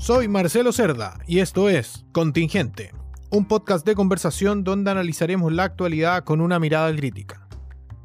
Soy Marcelo Cerda y esto es Contingente, un podcast de conversación donde analizaremos la actualidad con una mirada crítica.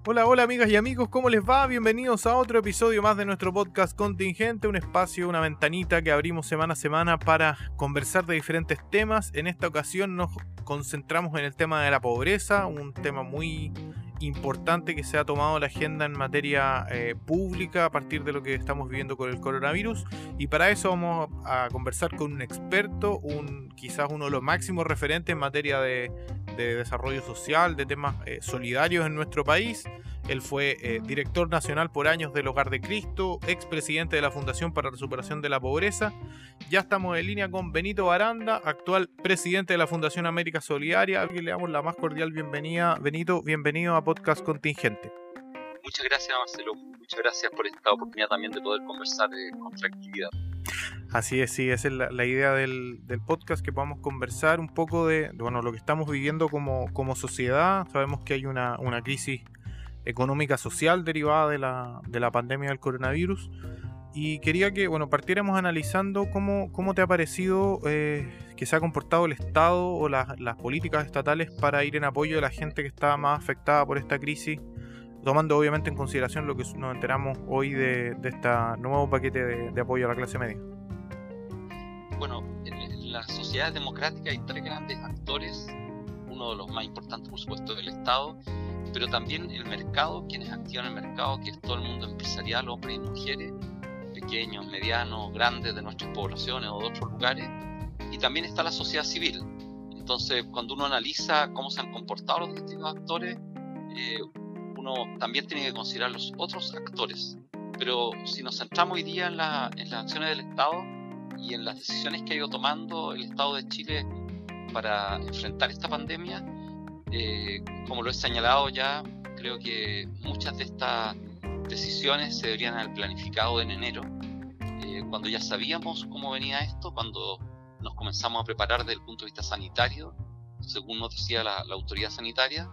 Hola, hola amigas y amigos, ¿cómo les va? Bienvenidos a otro episodio más de nuestro podcast Contingente, un espacio, una ventanita que abrimos semana a semana para conversar de diferentes temas. En esta ocasión nos concentramos en el tema de la pobreza, un tema muy importante que se ha tomado la agenda en materia eh, pública a partir de lo que estamos viviendo con el coronavirus y para eso vamos a conversar con un experto, un quizás uno de los máximos referentes en materia de, desarrollo social, de temas eh, solidarios en nuestro país. Él fue eh, director nacional por años del Hogar de Cristo, expresidente de la Fundación para la Superación de la Pobreza. Ya estamos en línea con Benito Baranda, actual presidente de la Fundación América Solidaria, a quien le damos la más cordial bienvenida. Benito, bienvenido a Podcast Contingente. Muchas gracias, Marcelo. Muchas gracias por esta oportunidad también de poder conversar eh, con tranquilidad. Así es, sí, esa es la, idea del, podcast, que podamos conversar un poco de bueno, lo que estamos viviendo como, como sociedad. Sabemos que hay una, una crisis económica social derivada de la, de la pandemia del coronavirus. Y quería que bueno, partiéramos analizando cómo, cómo te ha parecido eh, que se ha comportado el Estado o las políticas estatales para ir en apoyo de la gente que está más afectada por esta crisis, tomando obviamente en consideración lo que nos enteramos hoy de, de este nuevo paquete de, apoyo a la clase media. Bueno, en la sociedad democrática hay tres grandes actores, uno de los más importantes por supuesto del Estado, pero también el mercado, quienes activan el mercado, que es todo el mundo empresarial, hombres y mujeres, pequeños, medianos, grandes de nuestras poblaciones o de otros lugares, y también está la sociedad civil. Entonces, cuando uno analiza cómo se han comportado los distintos actores, eh, uno también tiene que considerar los otros actores. Pero si nos centramos hoy día en, en las acciones del Estado y en las decisiones que ha ido tomando el Estado de Chile para enfrentar esta pandemia, eh, como lo he señalado ya, creo que muchas de estas decisiones se deberían haber planificado en enero, eh, cuando ya sabíamos cómo venía esto, cuando nos comenzamos a preparar desde el punto de vista sanitario, según nos decía la, autoridad sanitaria,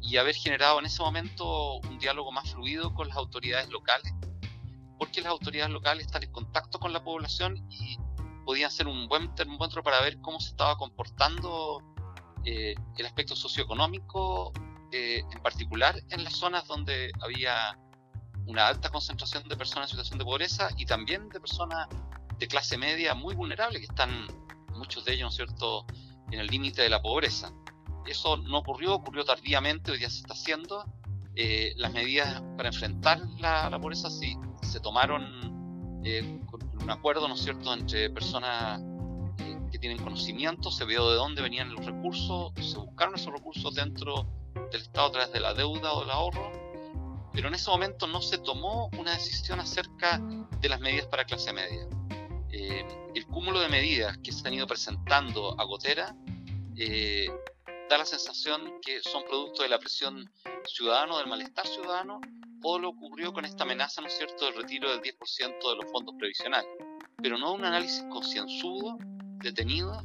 y haber generado en ese momento un diálogo más fluido con las autoridades locales, porque las autoridades locales están en contacto con la población y podían ser un buen termómetro para ver cómo se estaba comportando eh, el aspecto socioeconómico, eh, en particular en las zonas donde había una alta concentración de personas en situación de pobreza y también de personas de clase media muy vulnerables que están, muchos de ellos, ¿no es cierto?, en el límite de la pobreza. Eso no ocurrió, ocurrió tardíamente, hoy día se está haciendo. Eh, las medidas para enfrentar la, pobreza sí se tomaron con un acuerdo, ¿no es cierto?, entre personas tienen conocimiento, se vio de dónde venían los recursos, se buscaron esos recursos dentro del Estado a través de la deuda o del ahorro, pero en ese momento no se tomó una decisión acerca de las medidas para clase media. Eh, el cúmulo de medidas que se han ido presentando a gotera eh, da la sensación que son producto de la presión ciudadana, del malestar ciudadano, o lo ocurrió con esta amenaza, ¿no es cierto?, del retiro del 10% de los fondos previsionales, pero no un análisis concienzudo detenido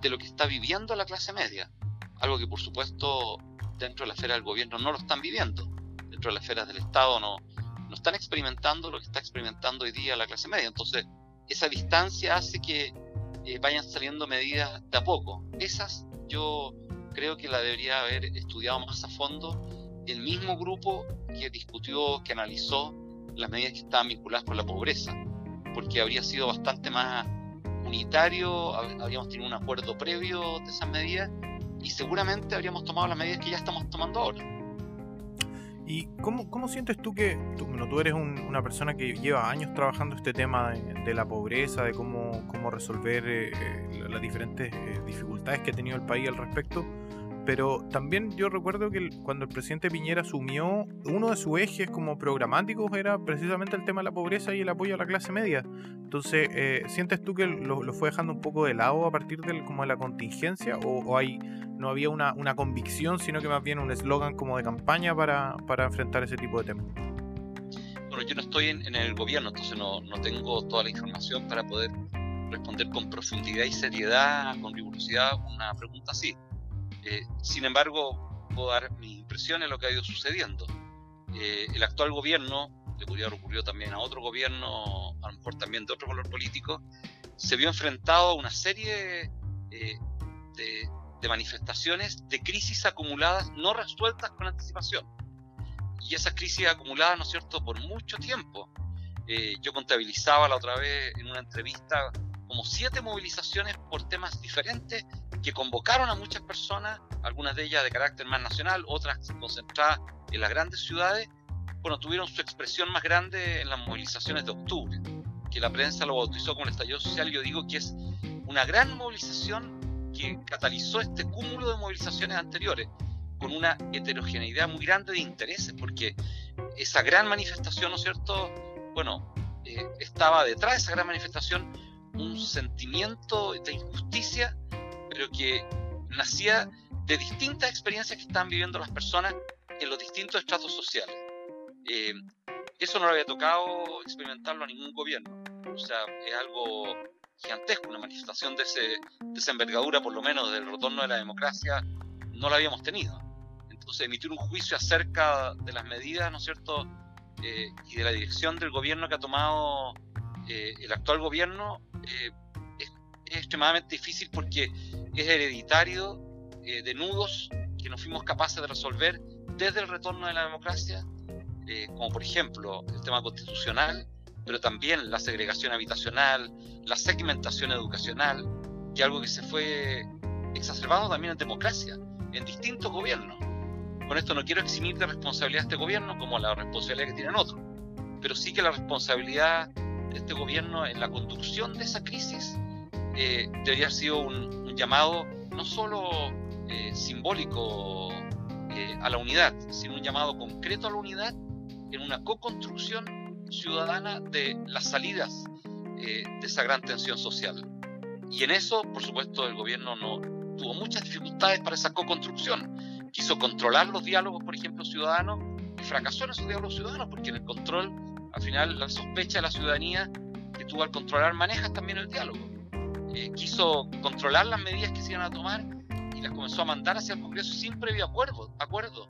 de lo que está viviendo la clase media. Algo que por supuesto dentro de la esfera del gobierno no lo están viviendo. Dentro de las esferas del Estado no, no están experimentando lo que está experimentando hoy día la clase media. Entonces, esa distancia hace que eh, vayan saliendo medidas de a poco. Esas yo creo que la debería haber estudiado más a fondo el mismo grupo que discutió, que analizó las medidas que estaban vinculadas con la pobreza, porque habría sido bastante más unitario, habríamos tenido un acuerdo previo de esas medidas y seguramente habríamos tomado las medidas que ya estamos tomando ahora. ¿Y cómo, cómo sientes tú que tú, tú eres una persona que lleva años trabajando este tema de, la pobreza, de cómo, cómo resolver eh, eh, las diferentes eh, dificultades que ha tenido el país al respecto? Pero también yo recuerdo que cuando el presidente Piñera asumió, uno de sus ejes como programáticos era precisamente el tema de la pobreza y el apoyo a la clase media. Entonces, eh, ¿sientes tú que lo, fue dejando un poco de lado a partir del, como de la contingencia? ¿O, no había una, convicción, sino que más bien un eslogan como de campaña para, enfrentar ese tipo de temas? Bueno, yo no estoy en, en el gobierno, entonces no, no tengo toda la información para poder responder con profundidad y seriedad, con rigurosidad, una pregunta así eh, sin embargo, puedo dar mi impresión de lo que ha ido sucediendo. Eh, el actual gobierno, le podría haber ocurrido también a otro gobierno, a lo mejor también de otro color político, se vio enfrentado a una serie de, de manifestaciones de crisis acumuladas no resueltas con anticipación. Y esas crisis acumuladas, ¿no es cierto?, por mucho tiempo. Eh, yo contabilizaba la otra vez en una entrevista como siete movilizaciones por temas diferentes que convocaron a muchas personas, algunas de ellas de carácter más nacional, otras concentradas en las grandes ciudades, bueno, tuvieron su expresión más grande en las movilizaciones de octubre, que la prensa lo bautizó como el estallido social. Yo digo que es una gran movilización que catalizó este cúmulo de movilizaciones anteriores, con una heterogeneidad muy grande de intereses, porque esa gran manifestación, ¿no es cierto?, bueno, eh, estaba detrás de esa gran manifestación un sentimiento de injusticia, pero que nacía de distintas experiencias que estaban viviendo las personas en los distintos estratos sociales. Eh, eso no lo había tocado experimentarlo a ningún gobierno. O sea, es algo gigantesco, una manifestación de, ese, de esa envergadura, por lo menos del retorno de la democracia, no la habíamos tenido. Entonces, emitir un juicio acerca de las medidas, ¿no es cierto?, eh, y de la dirección del gobierno que ha tomado eh, el actual gobierno eh, es, extremadamente difícil porque es hereditario de nudos que no fuimos capaces de resolver desde el retorno de la democracia, como por ejemplo el tema constitucional, pero también la segregación habitacional, la segmentación educacional, que algo que se fue exacerbando también en democracia, en distintos gobiernos. Con esto no quiero eximir de responsabilidad a este gobierno como la responsabilidad que tienen otros, pero sí que la responsabilidad de este gobierno en la conducción de esa crisis eh, debería haber sido un, llamado no solo eh, simbólico eh, a la unidad, sino un llamado concreto a la unidad en una co-construcción ciudadana de las salidas de esa gran tensión social. Y en eso, por supuesto, el gobierno no tuvo muchas dificultades para esa co-construcción quiso controlar los diálogos, por ejemplo, ciudadanos, y fracasó en esos diálogos ciudadanos, porque en el control, al final, la sospecha de la ciudadanía que tú al controlar manejas también el diálogo. Eh, quiso controlar las medidas que se iban a tomar y las comenzó a mandar hacia el Congreso sin previo acuerdo, acuerdo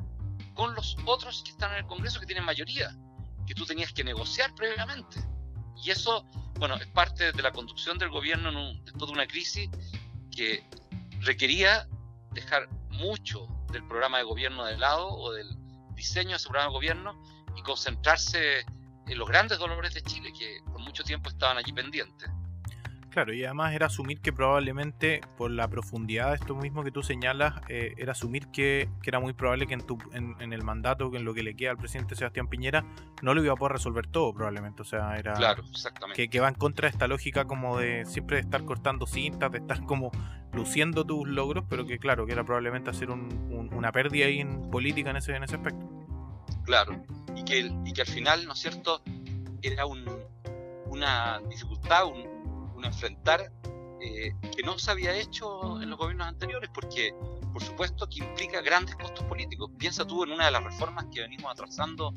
con los otros que están en el Congreso que tienen mayoría, que tú tenías que negociar previamente. Y eso, bueno, es parte de la conducción del gobierno en después de una crisis que requería dejar mucho del programa de gobierno de lado o del diseño de ese programa de gobierno y concentrarse en los grandes dolores de Chile que por mucho tiempo estaban allí pendientes. Claro, y además era asumir que probablemente por la profundidad de esto mismo que tú señalas, eh, era asumir que, era muy probable que en, tu, en, el mandato, que en lo que le queda al presidente Sebastián Piñera, no lo iba a poder resolver todo probablemente. O sea, era claro, exactamente. Que, va en contra de esta lógica como de siempre de estar cortando cintas, de estar como luciendo tus logros, pero que claro, que era probablemente hacer una pérdida ahí en política en ese, en ese aspecto. Claro, y que, y que al final, ¿no es cierto?, era un, una dificultad, un, un enfrentar eh, que no se había hecho en los gobiernos anteriores, porque por supuesto que implica grandes costos políticos. Piensa tú en una de las reformas que venimos atrasando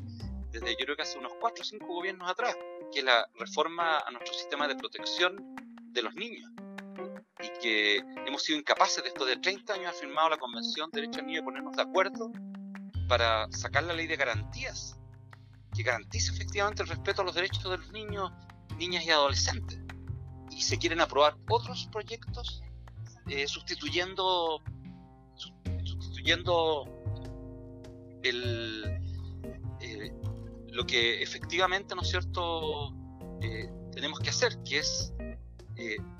desde yo creo que hace unos 4 o 5 gobiernos atrás, que es la reforma a nuestro sistema de protección de los niños. Y que hemos sido incapaces después de 30 años haber firmado la Convención de Derechos del Niño de ponernos de acuerdo para sacar la ley de garantías, que garantice efectivamente el respeto a los derechos de los niños, niñas y adolescentes y se quieren aprobar otros proyectos eh, sustituyendo sustituyendo el, eh, lo que efectivamente no es cierto eh, tenemos que hacer que es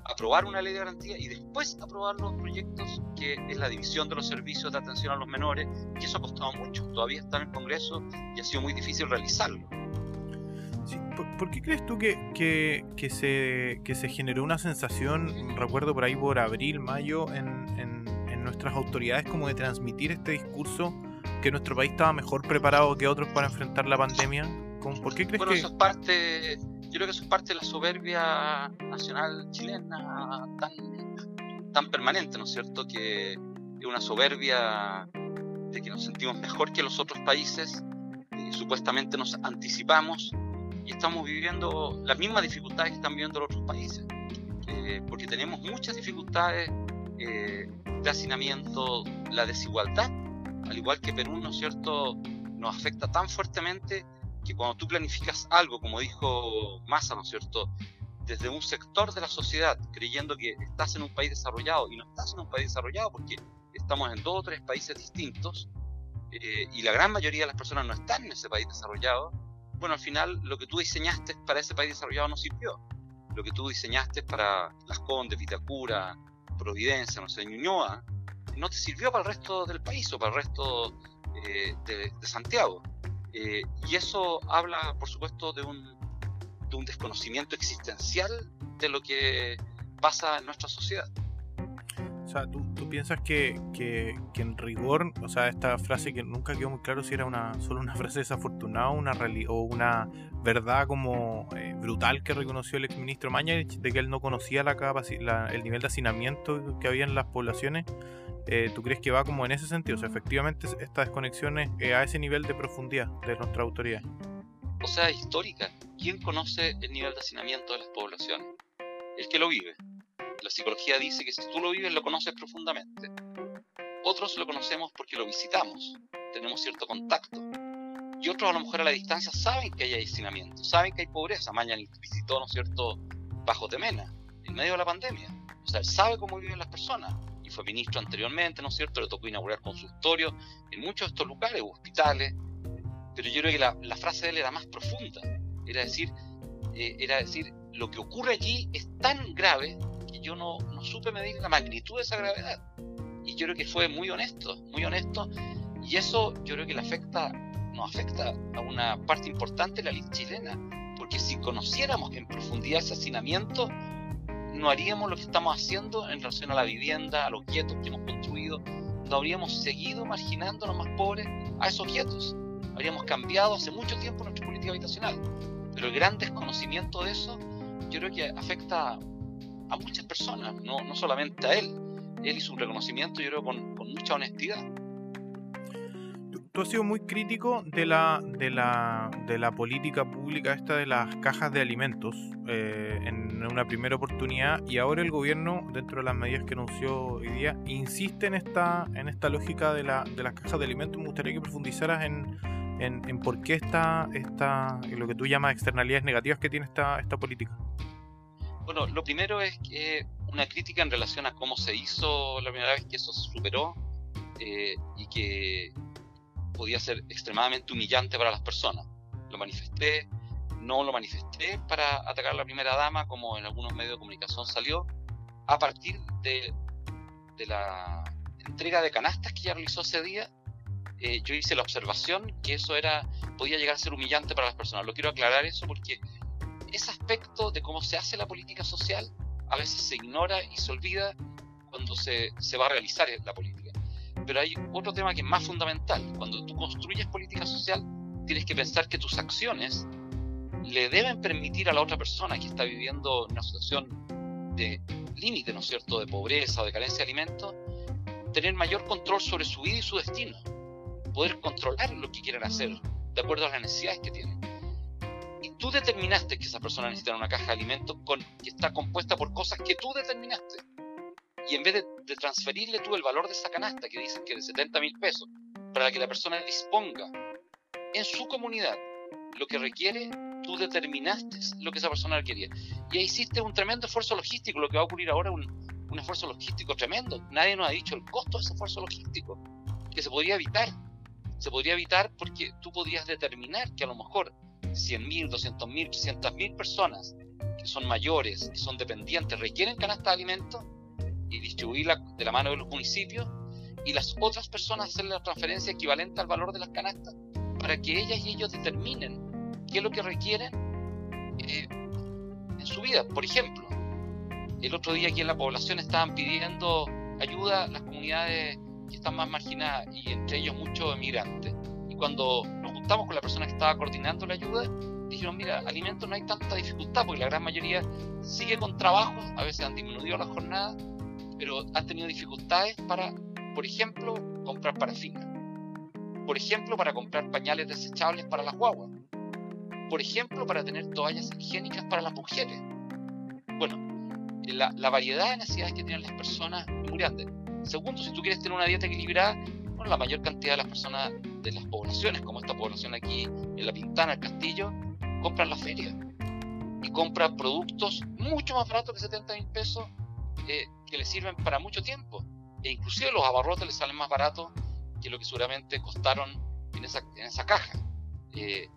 aprobar una ley de garantía y después aprobar los proyectos que es la división de los servicios de atención a los menores y eso ha costado mucho. Todavía está en el Congreso y ha sido muy difícil realizarlo ¿por, qué crees tú que, que, se, que se generó una sensación, recuerdo por ahí por abril, mayo, en, en, nuestras autoridades como de transmitir este discurso que nuestro país estaba mejor preparado que otros para enfrentar la pandemia? ¿Por qué crees bueno, Eso es parte, yo creo que eso es parte de la soberbia nacional chilena tan, tan permanente, ¿no es cierto? Que es una soberbia de que nos sentimos mejor que los otros países, y supuestamente nos anticipamos y estamos viviendo las mismas dificultades que están viviendo los otros países, eh, porque tenemos muchas dificultades eh, de hacinamiento, la desigualdad, al igual que Perú, ¿no es cierto?, nos afecta tan fuertemente que cuando tú planificas algo, como dijo Massa, ¿no es cierto?, desde un sector de la sociedad, creyendo que estás en un país desarrollado y no estás en un país desarrollado porque estamos en dos o tres países distintos eh, y la gran mayoría de las personas no están en ese país desarrollado, bueno, al final lo que tú diseñaste para ese país desarrollado no sirvió. Lo que tú diseñaste para Las Condes, Vitacura, Providencia, no sé, Ñuñoa, no te sirvió para el resto del país o para el resto eh, de, Santiago. Eh, y eso habla, por supuesto, de un, de un desconocimiento existencial de lo que pasa en nuestra sociedad. Sea, ¿tú, piensas que, que, en rigor, o sea, esta frase que nunca quedó muy claro si era una solo una frase desafortunada una o una verdad como eh, brutal que reconoció el exministro Mañarich de que él no conocía la, el nivel de hacinamiento que había en las poblaciones, eh, ¿tú crees que va como en ese sentido? O sea, efectivamente esta desconexión es eh, a ese nivel de profundidad de nuestra autoridad. O sea, histórica. ¿Quién conoce el nivel de hacinamiento de las poblaciones? El que lo vive la psicología dice que si tú lo vives lo conoces profundamente. Otros lo conocemos porque lo visitamos, tenemos cierto contacto. Y otros a lo mejor a la distancia saben que hay hacinamiento, saben que hay pobreza. Mañana visitó, ¿no es cierto?, Bajo Temena, en medio de la pandemia. O sea, él sabe cómo viven las personas. Y fue ministro anteriormente, ¿no es cierto? Le tocó inaugurar consultorios en muchos de estos lugares, hospitales. Pero yo creo que la, frase de él era más profunda. Era decir, eh, era decir, lo que ocurre allí es tan grave yo no, supe medir la magnitud de esa gravedad. Y yo creo que fue muy honesto, muy honesto. Y eso yo creo que le afecta, nos afecta a una parte importante de la ley chilena. Porque si conociéramos en profundidad ese hacinamiento, no haríamos lo que estamos haciendo en relación a la vivienda, a los guetos que hemos construido. No habríamos seguido marginando a los más pobres a esos guetos. Habríamos cambiado hace mucho tiempo nuestra política habitacional. Pero el gran desconocimiento de eso, yo creo que afecta a muchas personas, no, no solamente a él. Él hizo un reconocimiento, yo creo, con, con mucha honestidad. Tú, has sido muy crítico de la, de, la, de la política pública esta de las cajas de alimentos eh, en una primera oportunidad y ahora el gobierno, dentro de las medidas que anunció hoy día, insiste en esta, en esta lógica de, la, de las cajas de alimentos. Me gustaría que profundizaras en, en, en por qué está, está lo que tú llamas externalidades negativas que tiene esta, esta política. Bueno, lo primero es que una crítica en relación a cómo se hizo la primera vez que eso se superó eh, y que podía ser extremadamente humillante para las personas. Lo manifesté, no lo manifesté para atacar a la primera dama, como en algunos medios de comunicación salió, a partir de, la entrega de canastas que ella realizó ese día. Eh, yo hice la observación que eso era podía llegar a ser humillante para las personas. Lo quiero aclarar eso porque ese aspecto de cómo se hace la política social a veces se ignora y se olvida cuando se, se va a realizar la política. Pero hay otro tema que es más fundamental. Cuando tú construyes política social, tienes que pensar que tus acciones le deben permitir a la otra persona que está viviendo una situación de límite, ¿no es cierto?, de pobreza o de carencia de alimentos, tener mayor control sobre su vida y su destino, poder controlar lo que quieren hacer de acuerdo a las necesidades que tienen tú determinaste que esa persona necesita una caja de alimentos con, que está compuesta por cosas que tú determinaste. Y en vez de, transferirle tú el valor de esa canasta, que dicen que es de 70 mil pesos, para que la persona disponga en su comunidad lo que requiere, tú determinaste lo que esa persona requería. Y ahí hiciste un tremendo esfuerzo logístico, lo que va a ocurrir ahora un, un esfuerzo logístico tremendo. Nadie nos ha dicho el costo de ese esfuerzo logístico, que se podría evitar. Se podría evitar porque tú podías determinar que a lo mejor 100.000, 200.000, 300.000 personas que son mayores, que son dependientes, requieren canasta de alimentos y distribuirla de la mano de los municipios y las otras personas hacer la transferencia equivalente al valor de las canastas para que ellas y ellos determinen qué es lo que requieren eh, en su vida. Por ejemplo, el otro día aquí en la población estaban pidiendo ayuda a las comunidades que están más marginadas y entre ellos muchos emigrantes. Y cuando estamos con la persona que estaba coordinando la ayuda, dijeron, mira, alimentos no hay tanta dificultad, porque la gran mayoría sigue con trabajo, a veces han disminuido la jornada, pero han tenido dificultades para, por ejemplo, comprar parafina, por ejemplo, para comprar pañales desechables para las guaguas, por ejemplo, para tener toallas higiénicas para las mujeres. Bueno, la, la variedad de necesidades que tienen las personas es muy grande. Segundo, si tú quieres tener una dieta equilibrada, bueno, la mayor cantidad de las personas de las poblaciones, como esta población aquí, en La Pintana, el Castillo, compran la feria. y compra productos mucho más baratos que 70 mil pesos eh, que le sirven para mucho tiempo. E inclusive los abarrotes le salen más baratos que lo que seguramente costaron en esa, en esa caja. Eh,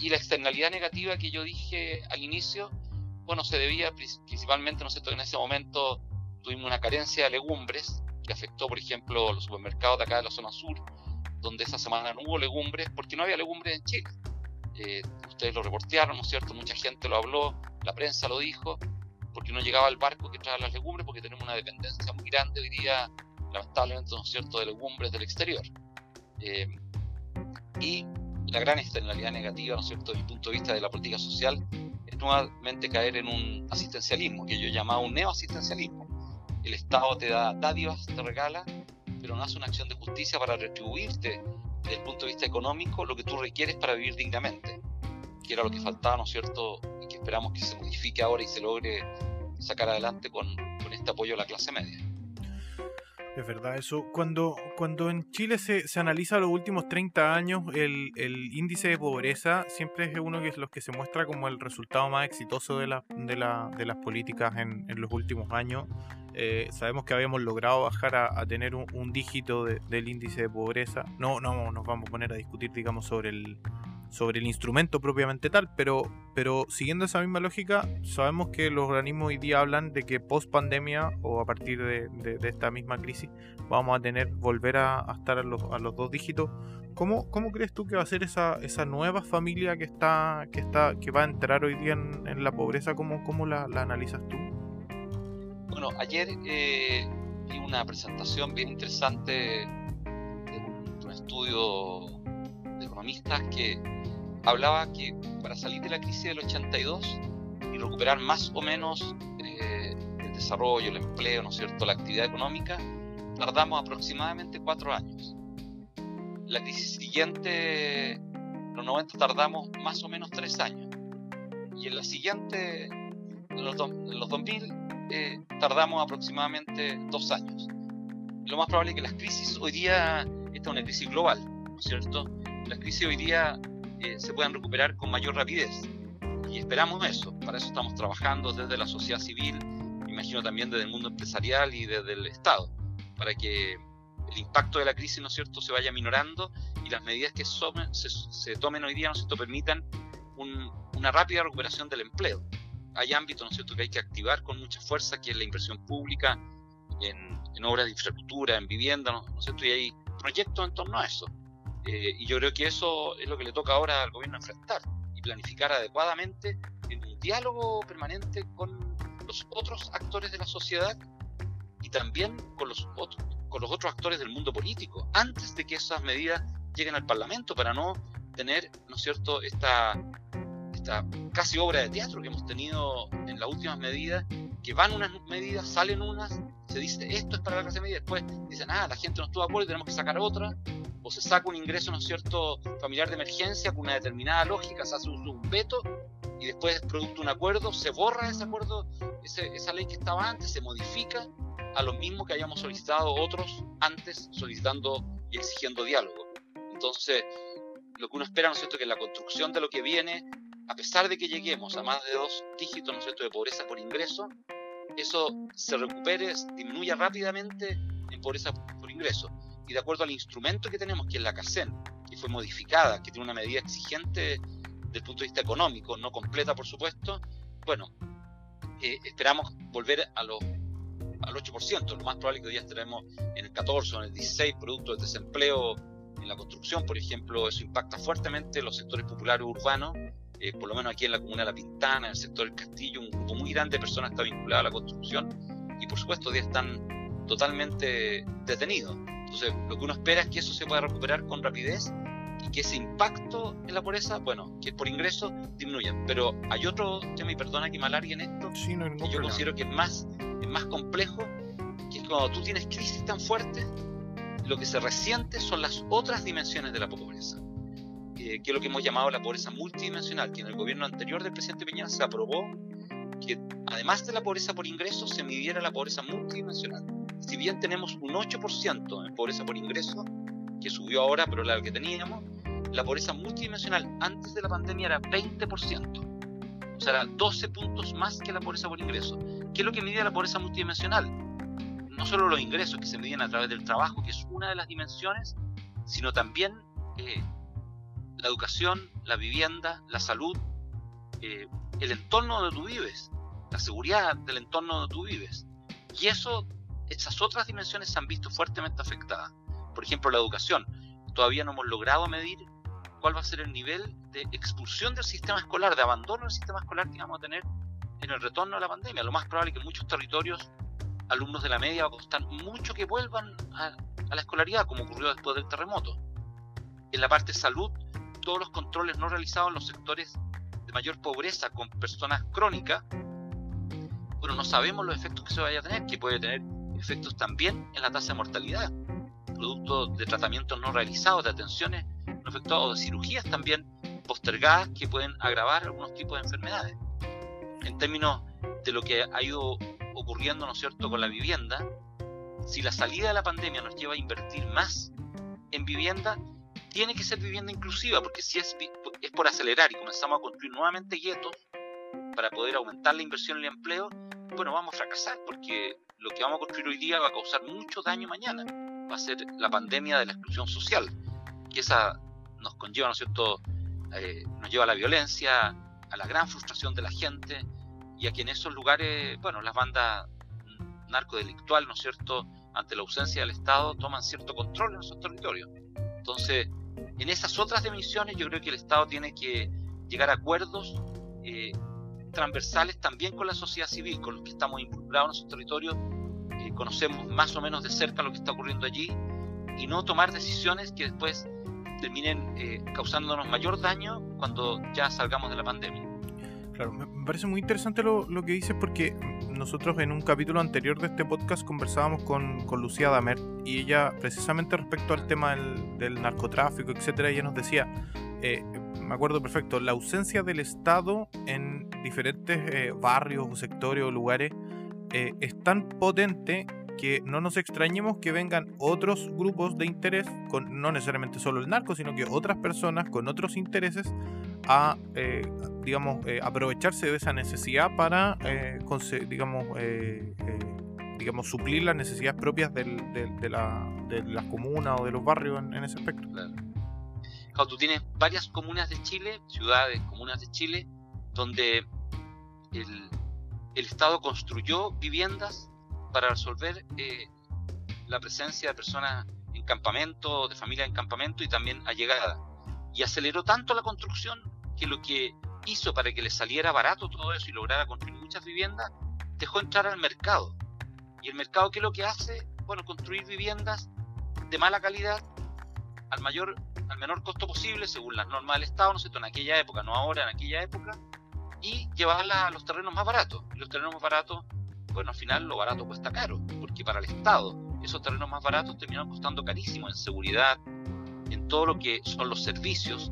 y la externalidad negativa que yo dije al inicio, bueno, se debía principalmente, ¿no sé, en ese momento tuvimos una carencia de legumbres que afectó, por ejemplo, los supermercados de acá de la zona sur, donde esa semana no hubo legumbres porque no había legumbres en Chile. Eh, ustedes lo reportearon, ¿no es cierto? Mucha gente lo habló, la prensa lo dijo, porque no llegaba el barco que trae las legumbres, porque tenemos una dependencia muy grande día, lamentablemente, ¿no es cierto?, de legumbres del exterior. Eh, y la gran externalidad negativa, ¿no es cierto?, desde mi punto de vista de la política social, es nuevamente caer en un asistencialismo, que yo llamaba un neoasistencialismo. El Estado te da dádivas, te regala, pero no hace una acción de justicia para retribuirte desde el punto de vista económico lo que tú requieres para vivir dignamente, que era lo que faltaba, ¿no es cierto? Y que esperamos que se modifique ahora y se logre sacar adelante con, con este apoyo a la clase media. Es verdad, eso. Cuando, cuando en Chile se, se analiza los últimos 30 años, el, el, índice de pobreza siempre es uno de los que se muestra como el resultado más exitoso de, la, de, la, de las políticas en, en, los últimos años. Eh, sabemos que habíamos logrado bajar a, tener un, dígito de, del índice de pobreza. No, no nos vamos a poner a discutir, digamos, sobre el, sobre el instrumento propiamente tal, pero, pero siguiendo esa misma lógica, sabemos que los organismos hoy día hablan de que post pandemia o a partir de, de, de esta misma crisis vamos a tener, volver a, a estar a los, a los, dos dígitos. ¿Cómo, ¿Cómo, crees tú que va a ser esa, esa nueva familia que está, que está, que va a entrar hoy día en, en la pobreza? ¿Cómo, cómo la, la, analizas tú? Bueno, ayer eh, vi una presentación bien interesante de un, de un estudio de economistas que hablaba que para salir de la crisis del 82 y recuperar más o menos eh, el desarrollo, el empleo, ¿no es cierto?, la actividad económica, tardamos aproximadamente cuatro años. La crisis siguiente, los 90, tardamos más o menos tres años. Y en la siguiente, en los, en los 2000, eh, tardamos aproximadamente dos años. Lo más probable es que las crisis hoy día, esta es una crisis global, ¿no es cierto? Las crisis hoy día se puedan recuperar con mayor rapidez. Y esperamos eso, para eso estamos trabajando desde la sociedad civil, imagino también desde el mundo empresarial y desde el Estado, para que el impacto de la crisis, ¿no es cierto?, se vaya minorando y las medidas que se, tomen hoy día, ¿no es cierto?, permitan un, una rápida recuperación del empleo. Hay ámbitos, ¿no es cierto?, que hay que activar con mucha fuerza, que es la inversión pública en, en obras de infraestructura, en vivienda, ¿no, ¿no es y hay proyectos en torno a eso. Eh, y yo creo que eso es lo que le toca ahora al gobierno enfrentar y planificar adecuadamente en un diálogo permanente con los otros actores de la sociedad y también con los, otros, con los otros actores del mundo político, antes de que esas medidas lleguen al Parlamento, para no tener, ¿no es cierto?, esta, esta casi obra de teatro que hemos tenido en las últimas medidas, que van unas medidas, salen unas, se dice esto es para la clase media, después dicen, ah, la gente no estuvo de acuerdo y tenemos que sacar otra, o se saca un ingreso, ¿no es cierto?, familiar de emergencia con una determinada lógica, se hace un, veto y después, producto de un acuerdo, se borra ese acuerdo, ese, esa ley que estaba antes, se modifica a lo mismo que hayamos solicitado otros antes, solicitando y exigiendo diálogo. Entonces, lo que uno espera, ¿no es cierto?, que la construcción de lo que viene, a pesar de que lleguemos a más de dos dígitos, ¿no es cierto?, de pobreza por ingreso, eso se recupere, disminuya rápidamente en pobreza por ingreso y de acuerdo al instrumento que tenemos, que es la CACEN, que fue modificada, que tiene una medida exigente desde el punto de vista económico, no completa por supuesto, bueno, eh, esperamos volver a los, al 8%, lo más probable que hoy estaremos en el 14 o en el 16 producto del desempleo en la construcción, por ejemplo, eso impacta fuertemente los sectores populares urbanos, eh, por lo menos aquí en la comuna de La Pintana, en el sector del Castillo, un grupo muy grande de personas está vinculado a la construcción y por supuesto hoy están totalmente detenidos. Entonces, lo que uno espera es que eso se pueda recuperar con rapidez y que ese impacto en la pobreza, bueno, que por ingreso, disminuya. Pero hay otro tema, y perdona que me alargue en esto, sí, no que yo problema. considero que es más, es más complejo, que es cuando tú tienes crisis tan fuertes, lo que se resiente son las otras dimensiones de la pobreza, eh, que es lo que hemos llamado la pobreza multidimensional, que en el gobierno anterior del presidente Peña se aprobó que además de la pobreza por ingreso se midiera la pobreza multidimensional si bien tenemos un 8% en pobreza por ingreso, que subió ahora, pero la que teníamos, la pobreza multidimensional antes de la pandemia era 20%. O sea, 12 puntos más que la pobreza por ingreso. ¿Qué es lo que mide la pobreza multidimensional? No solo los ingresos que se miden a través del trabajo, que es una de las dimensiones, sino también eh, la educación, la vivienda, la salud, eh, el entorno donde tú vives, la seguridad del entorno donde tú vives. Y eso, esas otras dimensiones se han visto fuertemente afectadas. Por ejemplo, la educación. Todavía no hemos logrado medir cuál va a ser el nivel de expulsión del sistema escolar, de abandono del sistema escolar que vamos a tener en el retorno a la pandemia. Lo más probable es que en muchos territorios alumnos de la media costar mucho que vuelvan a, a la escolaridad, como ocurrió después del terremoto. En la parte de salud, todos los controles no realizados en los sectores de mayor pobreza con personas crónicas, bueno, no sabemos los efectos que se vaya a tener, que puede tener efectos también en la tasa de mortalidad, producto de tratamientos no realizados, de atenciones no efectuadas o de cirugías también postergadas que pueden agravar algunos tipos de enfermedades. En términos de lo que ha ido ocurriendo, ¿no es cierto?, con la vivienda, si la salida de la pandemia nos lleva a invertir más en vivienda, tiene que ser vivienda inclusiva, porque si es, es por acelerar y comenzamos a construir nuevamente guetos para poder aumentar la inversión y el empleo, bueno, vamos a fracasar, porque lo que vamos a construir hoy día va a causar mucho daño mañana. Va a ser la pandemia de la exclusión social, que esa nos conlleva, ¿no es cierto?, eh, nos lleva a la violencia, a la gran frustración de la gente, y a que en esos lugares, bueno, las bandas narcodelictuales, ¿no es cierto?, ante la ausencia del Estado, toman cierto control en esos territorios. Entonces, en esas otras dimensiones yo creo que el Estado tiene que llegar a acuerdos eh, transversales también con la sociedad civil, con los que estamos involucrados en esos territorios, eh, conocemos más o menos de cerca lo que está ocurriendo allí y no tomar decisiones que después terminen eh, causándonos mayor daño cuando ya salgamos de la pandemia. Claro, me parece muy interesante lo, lo, que dices porque nosotros en un capítulo anterior de este podcast conversábamos con, con Lucía Damer y ella precisamente respecto al tema del, del narcotráfico, etcétera, ella nos decía, eh, me acuerdo perfecto, la ausencia del Estado en diferentes eh, barrios o sectores o lugares eh, es tan potente que no nos extrañemos que vengan otros grupos de interés, con, no necesariamente solo el narco, sino que otras personas con otros intereses a, eh, digamos, aprovecharse de esa necesidad para, eh, digamos, digamos, suplir las necesidades propias del, de, la, de, las comunas o de los barrios en, en ese aspecto. Claro. claro. tú tienes varias comunas de Chile, ciudades, comunas de Chile, donde el, Estado construyó viviendas para resolver eh, la presencia de personas en campamento, de familias en campamento y también allegada. Y aceleró tanto la construcción que lo que hizo para que le saliera barato todo eso y lograra construir muchas viviendas, dejó entrar al mercado. Y el mercado, ¿qué es lo que hace? Bueno, construir viviendas de mala calidad al mayor al menor costo posible según las normas del Estado, ¿no sé, en aquella época, no ahora, en aquella época, y llevarla a los terrenos más baratos. Y los terrenos más baratos bueno, al final lo barato cuesta caro, porque para el Estado esos terrenos más baratos terminan costando carísimo en seguridad, en todo lo que son los servicios,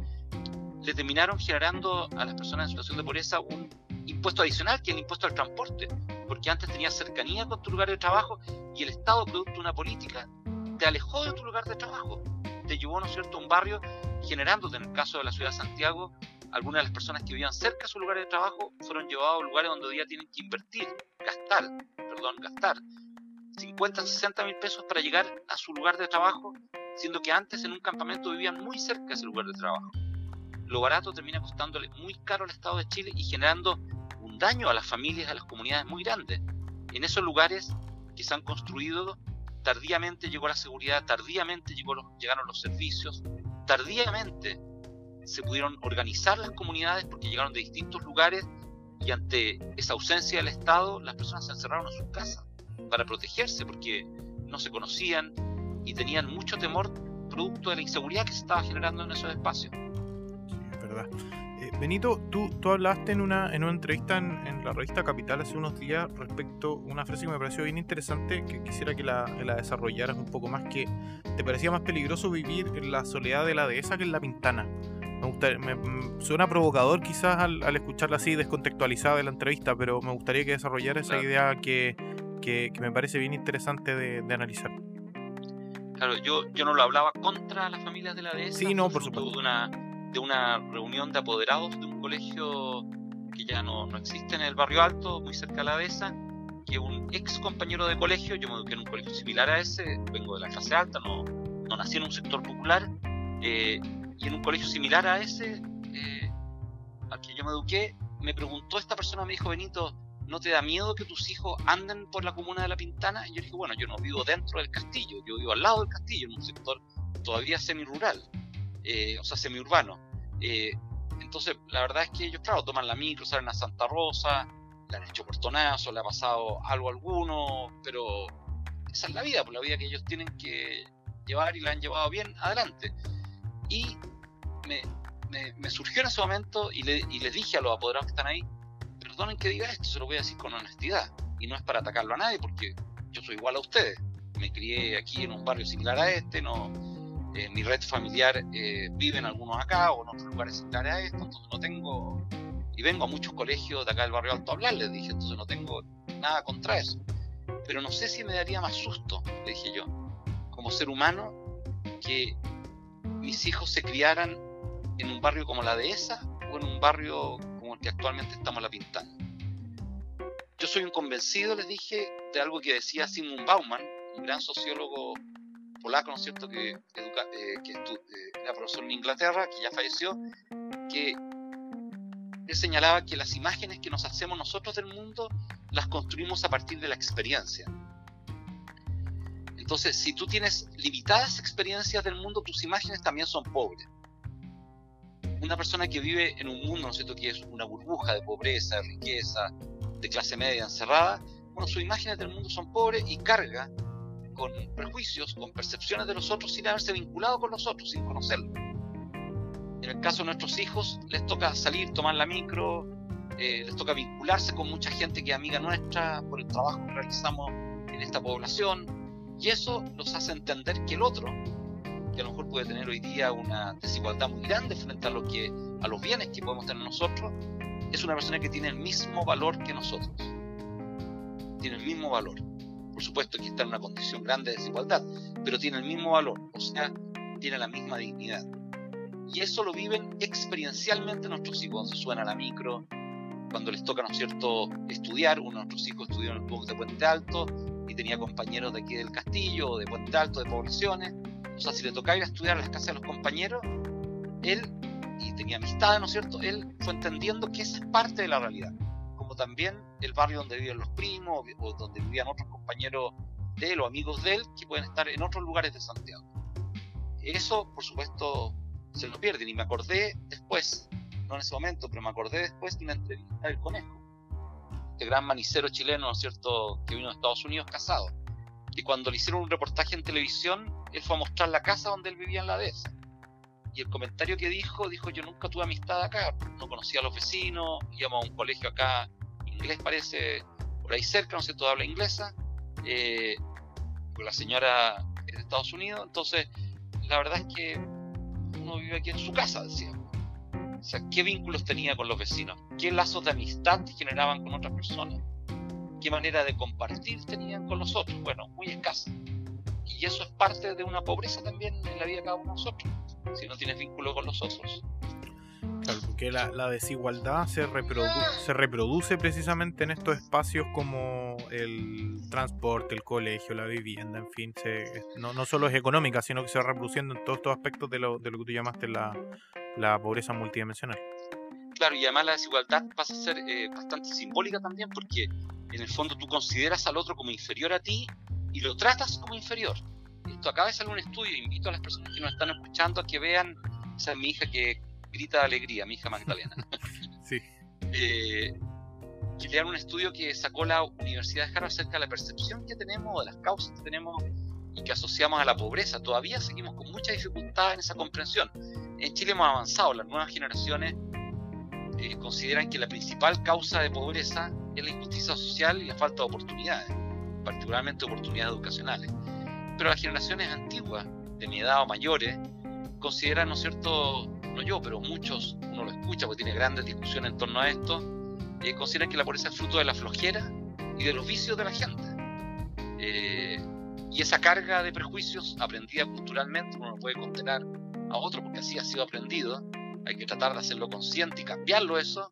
le terminaron generando a las personas en situación de pobreza un impuesto adicional, que es el impuesto al transporte, porque antes tenías cercanía con tu lugar de trabajo y el Estado, producto de una política, te alejó de tu lugar de trabajo, te llevó, ¿no es cierto?, a un barrio, generándote, en el caso de la ciudad de Santiago, algunas de las personas que vivían cerca de su lugar de trabajo fueron llevados a lugares donde hoy día tienen que invertir, gastar, perdón, gastar 50, 60 mil pesos para llegar a su lugar de trabajo, siendo que antes en un campamento vivían muy cerca de ese lugar de trabajo. Lo barato termina costándole muy caro al Estado de Chile y generando un daño a las familias, a las comunidades muy grandes. En esos lugares que se han construido, tardíamente llegó la seguridad, tardíamente llegaron los servicios, tardíamente se pudieron organizar las comunidades porque llegaron de distintos lugares y ante esa ausencia del Estado las personas se encerraron en sus casas para protegerse porque no se conocían y tenían mucho temor producto de la inseguridad que se estaba generando en esos espacios. Es verdad. Eh, Benito, tú, tú hablaste en una, en una entrevista en, en, la revista Capital hace unos días respecto a una frase que me pareció bien interesante, que quisiera que la, que la desarrollaras un poco más, que te parecía más peligroso vivir en la soledad de la dehesa que en la pintana. Me, me, me suena provocador quizás al, al, escucharla así descontextualizada de la entrevista, pero me gustaría que desarrollara esa claro. idea que, que, que, me parece bien interesante de, de, analizar. Claro, yo, yo no lo hablaba contra las familias de la dehesa. Sí, no, por supuesto. De una, de una reunión de apoderados de un colegio que ya ya no, no existe en el barrio alto, muy cerca de la dehesa, que un ex compañero de colegio, yo me eduqué en un colegio similar a ese, vengo de la clase alta, no, no nací en un sector popular, eh, y en un colegio similar a ese, eh, al que yo me eduqué, me preguntó esta persona, me dijo, Benito, ¿no te da miedo que tus hijos anden por la comuna de La Pintana? Y yo dije, bueno, yo no vivo dentro del castillo, yo vivo al lado del castillo, en un sector todavía semi-rural, eh, o sea, semi-urbano. Eh, entonces, la verdad es que ellos, claro, toman la micro, salen a Santa Rosa, le han hecho portonazo, le ha pasado algo alguno, pero esa es la vida, pues la vida que ellos tienen que llevar y la han llevado bien adelante. Y me, me, surgió en ese momento y, le, y les dije a los apoderados que están ahí, perdonen que diga esto, se lo voy a decir con honestidad. Y no es para atacarlo a nadie, porque yo soy igual a ustedes. Me crié aquí en un barrio similar a este, no, eh, mi red familiar eh, vive en algunos acá o en otros lugares similares a esto, entonces no tengo, y vengo a muchos colegios de acá del barrio alto a hablar, les dije, entonces no tengo nada contra eso. Pero no sé si me daría más susto, le dije yo, como ser humano, que mis hijos se criaran en un barrio como la dehesa o en un barrio como el que actualmente estamos la pintando. Yo soy un convencido, les dije, de algo que decía Simon Bauman, un gran sociólogo polaco, ¿no es cierto?, que, educa, eh, que eh, era profesor en Inglaterra, que ya falleció, que él señalaba que las imágenes que nos hacemos nosotros del mundo las construimos a partir de la experiencia. Entonces, si tú tienes limitadas experiencias del mundo, tus imágenes también son pobres. Una persona que vive en un mundo, ¿no es cierto?, que es una burbuja de pobreza, de riqueza, de clase media encerrada, bueno, sus imágenes del mundo son pobres y carga con prejuicios, con percepciones de los otros sin haberse vinculado con los otros, sin conocerlos. En el caso de nuestros hijos, les toca salir, tomar la micro, eh, les toca vincularse con mucha gente que es amiga nuestra por el trabajo que realizamos en esta población, y eso los hace entender que el otro, que a lo mejor puede tener hoy día una desigualdad muy grande frente a, lo que, a los bienes que podemos tener nosotros, es una persona que tiene el mismo valor que nosotros. Tiene el mismo valor por supuesto que está en una condición grande de desigualdad, pero tiene el mismo valor, o sea, tiene la misma dignidad. Y eso lo viven experiencialmente nuestros hijos, cuando se suena a la micro, cuando les toca, ¿no es cierto?, estudiar. Uno de nuestros hijos estudió en el club de Puente Alto y tenía compañeros de aquí del Castillo, de Puente Alto, de poblaciones. O sea, si le tocaba ir a estudiar a las casas de los compañeros, él, y tenía amistad, ¿no es cierto?, él fue entendiendo que esa es parte de la realidad también el barrio donde viven los primos o donde vivían otros compañeros de él o amigos de él que pueden estar en otros lugares de Santiago. Eso, por supuesto, se lo pierden y me acordé después, no en ese momento, pero me acordé después de una entrevista del Conejo, este gran manicero chileno, ¿no es cierto?, que vino de Estados Unidos casado. Y cuando le hicieron un reportaje en televisión, él fue a mostrar la casa donde él vivía en la dehesa. Y el comentario que dijo, dijo, yo nunca tuve amistad acá, no conocía a los vecinos, íbamos a un colegio acá inglés parece por ahí cerca, no sé, todo habla inglesa, eh, la señora es de Estados Unidos, entonces la verdad es que uno vive aquí en su casa, decía. Sea, ¿qué vínculos tenía con los vecinos? ¿Qué lazos de amistad generaban con otras personas? ¿Qué manera de compartir tenían con los otros? Bueno, muy escasa. Y eso es parte de una pobreza también en la vida de cada uno de nosotros, si no tienes vínculo con los otros porque la, desigualdad se, se reproduce precisamente en estos espacios como el transporte, el colegio, la vivienda, en fin, no, no, solo es económica, sino que se va reproduciendo en todos estos aspectos de lo, de lo que tú llamaste la, la, pobreza multidimensional. Claro, y además la desigualdad pasa a ser eh, bastante simbólica también porque en el fondo tú consideras al otro como inferior a ti y lo tratas como inferior. Esto acaba de salir un estudio, invito a las personas que nos están escuchando a que vean, esa es mi hija que grita de alegría, mi hija Magdalena. sí. Eh, que un estudio que sacó la Universidad de Harvard acerca de la percepción que tenemos, de las causas que tenemos y que asociamos a la pobreza. Todavía seguimos con mucha dificultad en esa comprensión. En Chile hemos avanzado, las nuevas generaciones eh, consideran que la principal causa de pobreza es la injusticia social y la falta de oportunidades, particularmente oportunidades educacionales. Pero las generaciones antiguas, de mi edad o mayores, consideran, ¿no es cierto?, no yo, pero muchos, uno lo escucha porque tiene grandes discusiones en torno a esto, eh, consideran que la pobreza es fruto de la flojera y de los vicios de la gente. Eh, y esa carga de prejuicios aprendida culturalmente, uno no puede condenar a otro porque así ha sido aprendido, hay que tratar de hacerlo consciente y cambiarlo eso,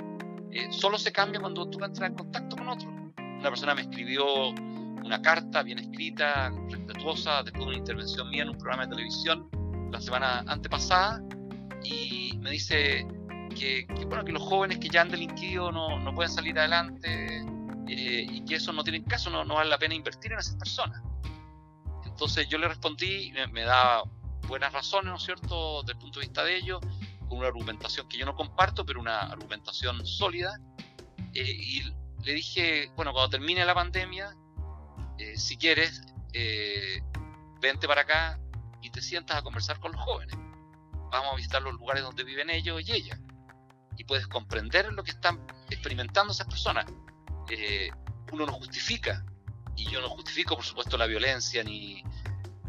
eh, solo se cambia cuando tú entras en contacto con otro. Una persona me escribió una carta bien escrita, respetuosa, después de una intervención mía en un programa de televisión la semana antepasada, y me dice que, bueno, que los jóvenes que ya han delinquido no, no pueden salir adelante eh, y que eso no tiene caso, no, no, vale la pena invertir en esas personas. Entonces yo le respondí, me, me da buenas razones, ¿no es cierto?, desde el punto de vista de ellos, con una argumentación que yo no comparto, pero una argumentación sólida. Eh, y le dije, bueno, cuando termine la pandemia, eh, si quieres, eh, vente para acá y te sientas a conversar con los jóvenes. Vamos a visitar los lugares donde viven ellos y ellas. Y puedes comprender lo que están experimentando esas personas. uno no justifica, y yo no justifico, por supuesto, la violencia ni,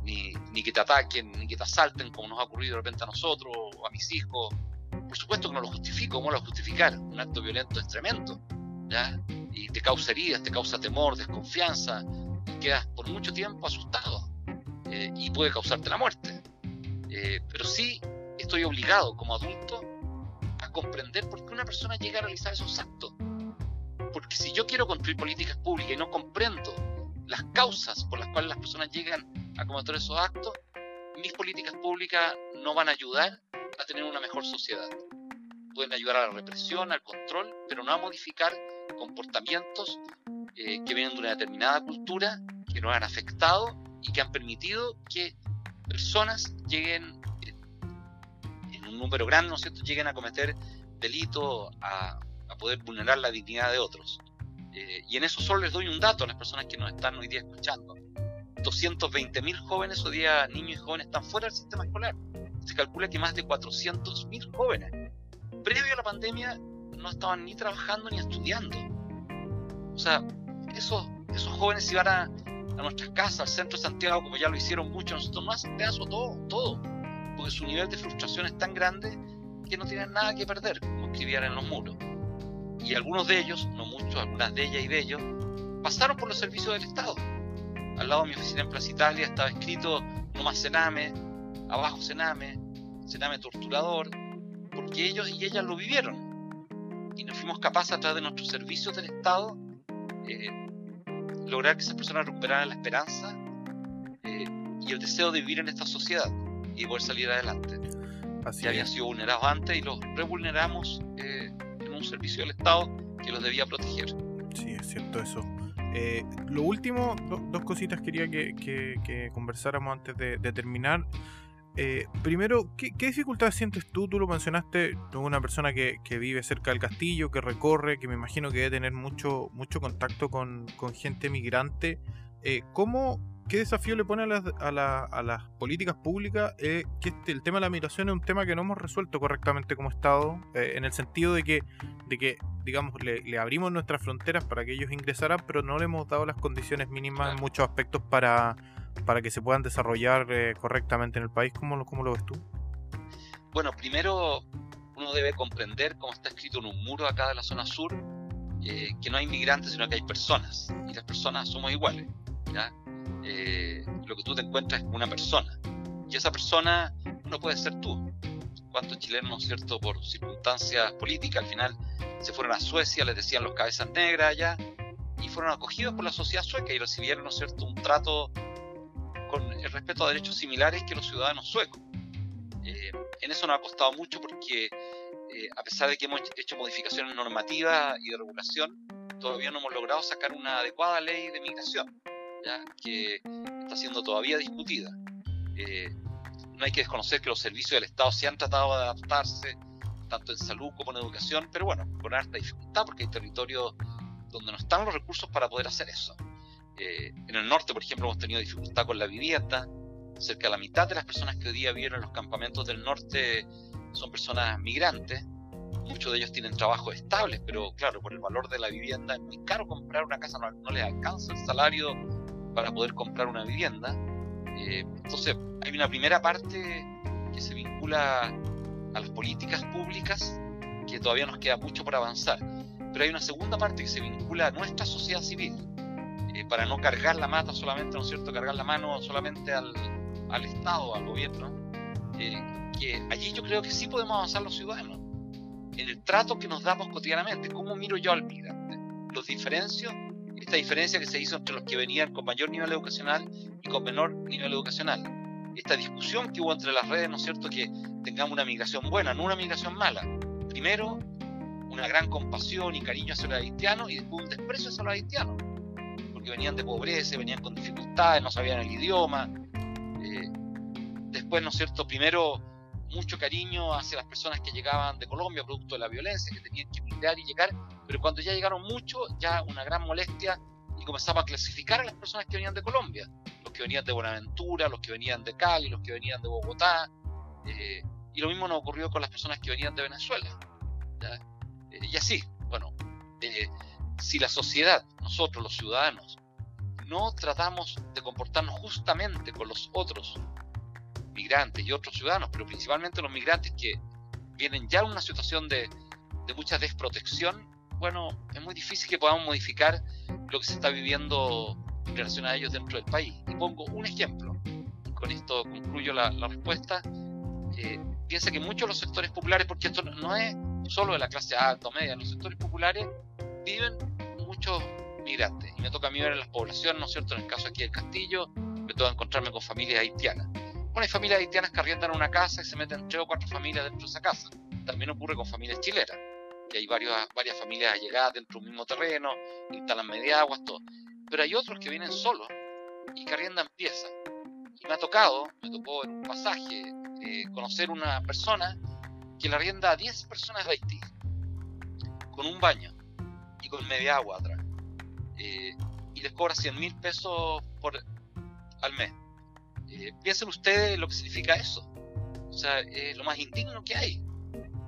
ni, ni, que te ataquen, ni que te asalten, como nos ha ocurrido de repente a nosotros o a mis hijos. Por supuesto que no lo justifico, ¿cómo lo justificar? Un acto violento es tremendo, ¿ya? Y te causa heridas, te causa temor, desconfianza, y quedas por mucho tiempo asustado, eh, y puede causarte la muerte. Eh, pero sí estoy obligado como adulto a comprender por qué una persona llega a realizar esos actos. Porque si yo quiero construir políticas públicas y no comprendo las causas por las cuales las personas llegan a cometer esos actos, mis políticas públicas no van a ayudar a tener una mejor sociedad. Pueden ayudar a la represión, al control, pero no a modificar comportamientos eh, que vienen de una determinada cultura, que nos han afectado y que han permitido que personas lleguen en un número grande, ¿no es cierto?, lleguen a cometer delitos, a, a poder vulnerar la dignidad de otros. Eh, y en eso solo les doy un dato a las personas que nos están hoy día escuchando. 220.000 jóvenes hoy día, niños y jóvenes, están fuera del sistema escolar. Se calcula que más de 400.000 jóvenes, previo a la pandemia, no estaban ni trabajando ni estudiando. O sea, esos, esos jóvenes iban a, a nuestras casas, al centro de Santiago, como ya lo hicieron muchos, nosotros no hacen pedazo todo, todo. Porque su nivel de frustración es tan grande que no tienen nada que perder, como escribían en los muros y algunos de ellos, no muchos, algunas de ellas y de ellos, pasaron por los servicios del Estado. Al lado de mi oficina en Plaza Italia estaba escrito no más Sename, abajo Sename, Sename torturador, porque ellos y ellas lo vivieron. Y nos fuimos capaces a través de nuestros servicios del Estado eh, lograr que esas personas recuperaran la esperanza eh, y el deseo de vivir en esta sociedad y poder salir adelante. Así ya habían sido vulnerados antes y los revulneramos eh, servicio del Estado que los debía proteger. Sí, es cierto eso. Eh, lo último, dos cositas quería que, conversáramos antes de, terminar. Eh, primero, ¿qué, dificultades sientes tú? Tú lo mencionaste, una persona que, vive cerca del castillo, que recorre, que me imagino que debe tener mucho, mucho contacto con, con gente migrante. Eh, ¿Cómo, ¿Qué desafío le pone a las, a, las políticas públicas? Eh, que este, el tema de la migración es un tema que no hemos resuelto correctamente como Estado, eh, en el sentido de que, de que digamos, le, abrimos nuestras fronteras para que ellos ingresaran, pero no le hemos dado las condiciones mínimas en muchos aspectos para, para que se puedan desarrollar eh, correctamente en el país. ¿Cómo lo, ¿Cómo lo ves tú? Bueno, primero uno debe comprender, como está escrito en un muro acá de la zona sur, que no hay migrantes, sino que hay personas, y las personas somos iguales. ¿ya? Eh, lo que tú te encuentras es una persona. Y esa persona no puede ser tú. ¿Cuántos chilenos, cierto, por circunstancias políticas, al final se fueron a Suecia, les decían los cabezas negras allá, y fueron acogidos por la sociedad sueca y recibieron, ¿no cierto?, un trato con el respeto a derechos similares que los ciudadanos suecos. Eh, en eso nos ha costado mucho porque, eh, a pesar de que hemos hecho modificaciones normativas y de regulación, todavía no hemos logrado sacar una adecuada ley de migración que está siendo todavía discutida. Eh, no hay que desconocer que los servicios del Estado se han tratado de adaptarse, tanto en salud como en educación, pero bueno, con harta dificultad porque hay territorios donde no están los recursos para poder hacer eso. Eh, en el norte, por ejemplo, hemos tenido dificultad con la vivienda. Cerca de la mitad de las personas que hoy día viven en los campamentos del norte son personas migrantes. Muchos de ellos tienen trabajos estables, pero claro, por el valor de la vivienda es muy caro comprar una casa, no, no les alcanza el salario para poder comprar una vivienda. Eh, entonces, hay una primera parte que se vincula a las políticas públicas, que todavía nos queda mucho por avanzar. Pero hay una segunda parte que se vincula a nuestra sociedad civil, eh, para no cargar la mata solamente, ¿no es cierto?, cargar la mano solamente al, al Estado, al gobierno, eh, que allí yo creo que sí podemos avanzar los ciudadanos. en el trato que nos damos cotidianamente. ¿Cómo miro yo al migrante? Los diferencio, esta diferencia que se hizo entre los que venían con mayor nivel educacional y con menor nivel educacional. Esta discusión que hubo entre las redes, ¿no es cierto?, que tengamos una migración buena, no una migración mala. Primero, una gran compasión y cariño hacia los haitianos y después un desprecio hacia los haitianos, porque venían de pobreza, venían con dificultades, no sabían el idioma. Eh, después, ¿no es cierto?, primero mucho cariño hacia las personas que llegaban de Colombia producto de la violencia, que tenían que migrar y llegar, pero cuando ya llegaron muchos, ya una gran molestia y comenzaba a clasificar a las personas que venían de Colombia, los que venían de Buenaventura, los que venían de Cali, los que venían de Bogotá, eh, y lo mismo nos ocurrió con las personas que venían de Venezuela. Eh, y así, bueno, eh, si la sociedad, nosotros los ciudadanos, no tratamos de comportarnos justamente con los otros migrantes y otros ciudadanos, pero principalmente los migrantes que vienen ya en una situación de, de mucha desprotección, bueno, es muy difícil que podamos modificar lo que se está viviendo en relación a ellos dentro del país. Y pongo un ejemplo, con esto concluyo la, respuesta. Eh, piensa que muchos de los sectores populares, porque esto no es solo de la clase alta o media, los sectores populares viven muchos migrantes. Y me toca a mí ver en las poblaciones, ¿no es cierto? En el caso aquí del Castillo, me toca encontrarme con familias haitianas. Bueno, hay familias haitianas que arriendan una casa y se meten tres o cuatro familias dentro de esa casa. También ocurre con familias chilenas, que hay varias, varias familias allegadas dentro de un mismo terreno, instalan mediaguas, todo. Pero hay otros que vienen solos y que arriendan piezas. Y me ha tocado, me tocó en un pasaje, eh, conocer una persona que le arrienda a 10 personas de Haití, con un baño y con media agua atrás. Eh, y les cobra 100 mil pesos por, al mes. Eh, piensen ustedes lo que significa eso. O sea, es lo más indigno que hay.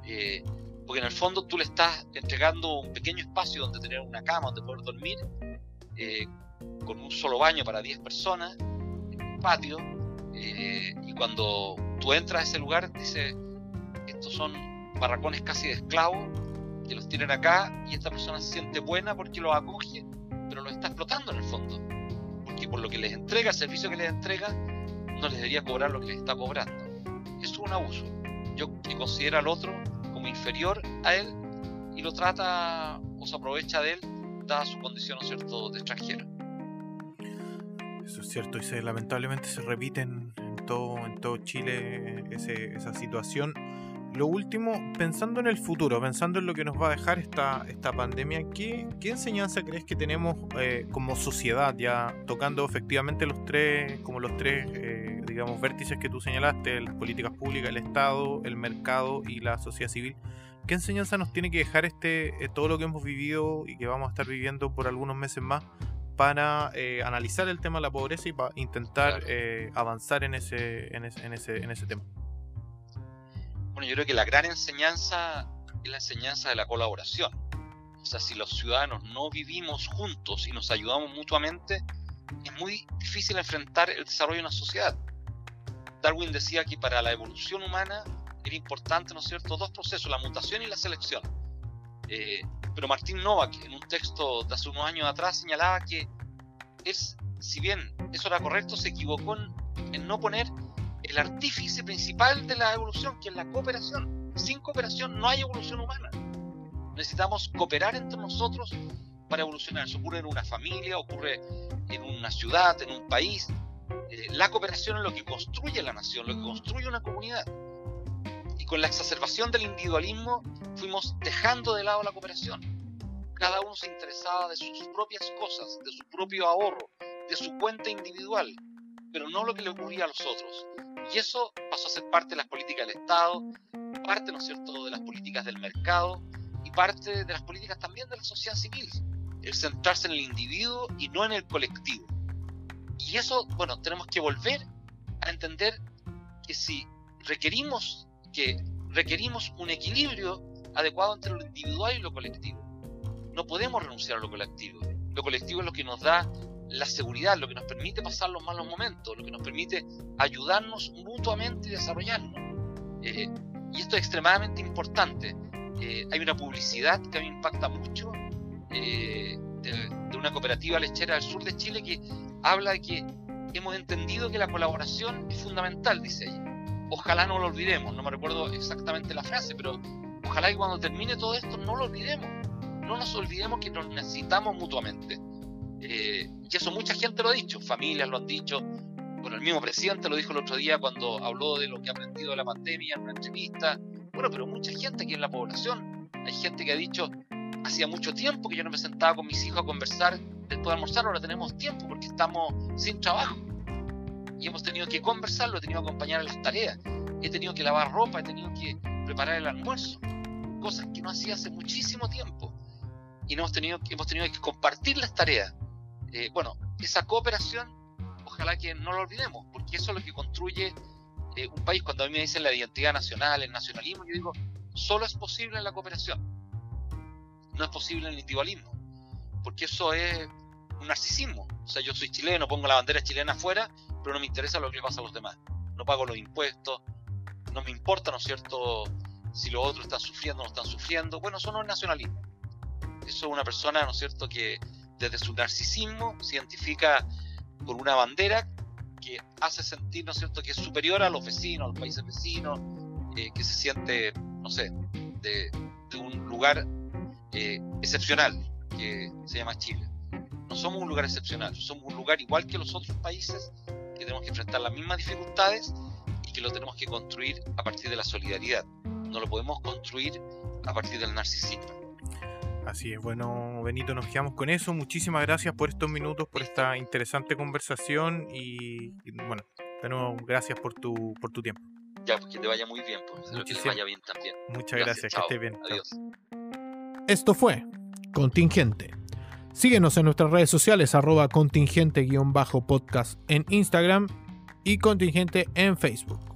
Eh, porque en el fondo tú le estás entregando un pequeño espacio donde tener una cama, donde poder dormir, eh, con un solo baño para 10 personas, en un patio, y cuando tú entras a ese lugar, dice, estos son barracones casi de esclavos, que los tienen acá, y esta persona se siente buena porque los acoge, pero los está explotando en el fondo. Porque por lo que les entrega, el servicio que les entrega, no les debería cobrar lo que les está cobrando. Eso es un abuso. Yo que considera al otro inferior a él y lo trata o se aprovecha de él, dada su condición, ¿no cierto?, de extranjero. Eso es cierto y se, lamentablemente se repite en, todo, en todo Chile esa situación lo último, pensando en el futuro, pensando en lo que nos va a dejar esta, esta pandemia, ¿qué, qué enseñanza crees que tenemos eh, como sociedad, ya tocando efectivamente los tres, como los tres, eh, digamos, vértices que tú señalaste, las políticas públicas, el Estado, el mercado y la sociedad civil? ¿Qué enseñanza nos tiene que dejar este, eh, todo lo que hemos vivido y que vamos a estar viviendo por algunos meses más para analizar el tema de la pobreza y para intentar avanzar en ese, en ese, en ese, en ese tema? Bueno, yo creo que la gran enseñanza es la enseñanza de la colaboración. O sea, si los ciudadanos no vivimos juntos y nos ayudamos mutuamente, es muy difícil enfrentar el desarrollo de una sociedad. Darwin decía que para la evolución humana era importante, ¿no es cierto?, dos procesos, la mutación y la selección. Eh, pero Martín Novak, en un texto de hace unos años atrás, señalaba que es, si bien eso era correcto, se equivocó en no poner el artífice principal de la evolución, que es la cooperación. Sin cooperación no hay evolución humana. Necesitamos cooperar entre nosotros para evolucionar. Eso ocurre en una familia, ocurre en una ciudad, en un país. Eh, la cooperación es lo que construye la nación, lo que construye una comunidad. Y con la exacerbación del individualismo fuimos dejando de lado la cooperación. Cada uno se interesaba de sus propias cosas, de su propio ahorro, de su cuenta individual, pero no lo que le ocurría a los otros. Y eso pasó a ser parte de las políticas del Estado, parte, ¿no es cierto?, de las políticas del mercado y parte de las políticas también de la sociedad civil. El centrarse en el individuo y no en el colectivo. Y eso, bueno, tenemos que volver a entender que si requerimos que requerimos un equilibrio adecuado entre lo individual y lo colectivo. No podemos renunciar a lo colectivo. Lo colectivo es lo que nos da la seguridad, lo que nos permite pasar los malos momentos, lo que nos permite ayudarnos mutuamente y desarrollarnos. Eh, y esto es extremadamente importante. Eh, hay una publicidad que a mí impacta mucho eh, de, una cooperativa lechera del sur de Chile que habla de que hemos entendido que la colaboración es fundamental, dice ella. Ojalá no lo olvidemos, no me recuerdo exactamente la frase, pero ojalá que cuando termine todo esto no lo olvidemos. No nos olvidemos que nos necesitamos mutuamente. Eh, y eso mucha gente lo ha dicho, familias lo han dicho. Bueno, el mismo presidente lo dijo el otro día cuando habló de lo que ha aprendido de la pandemia en una entrevista. Bueno, pero mucha gente aquí en la población. Hay gente que ha dicho, hacía mucho tiempo que yo no me sentaba con mis hijos a conversar después de almorzar, ahora tenemos tiempo porque estamos sin trabajo. Y hemos tenido que conversar, lo he tenido que acompañar en las tareas. He tenido que lavar ropa, he tenido que preparar el almuerzo. Cosas que no hacía hace muchísimo tiempo. Y hemos tenido, hemos tenido que compartir las tareas. Eh, bueno, esa cooperación, ojalá que no lo olvidemos, porque eso es lo que construye eh, un país. Cuando a mí me dicen la identidad nacional, el nacionalismo, yo digo, solo es posible en la cooperación. No es posible en el individualismo. Porque eso es un narcisismo. O sea, yo soy chileno, pongo la bandera chilena afuera, pero no me interesa lo que pasa a los demás. No pago los impuestos, no me importa, ¿no es cierto?, si los otros están sufriendo o no están sufriendo. Bueno, eso no es nacionalismo. Eso es una persona, ¿no es cierto?, que desde su narcisismo se identifica con una bandera que hace sentir, ¿no es cierto?, que es superior a los vecinos, a los países vecinos, eh, que se siente, no sé, de, un lugar eh, excepcional que se llama Chile. No somos un lugar excepcional, somos un lugar igual que los otros países que tenemos que enfrentar las mismas dificultades y que lo tenemos que construir a partir de la solidaridad. No lo podemos construir a partir del narcisismo. Así es, bueno, Benito, nos quedamos con eso. Muchísimas gracias por estos minutos, por esta interesante conversación y, bueno, de nuevo, gracias por tu, por tu tiempo. Ya, pues que te vaya muy bien, pues, que te vaya bien también. Muchas gracias, que estés bien. Adiós. Esto fue Contingente. Síguenos en nuestras redes sociales, arroba contingente-podcast en Instagram y contingente en Facebook.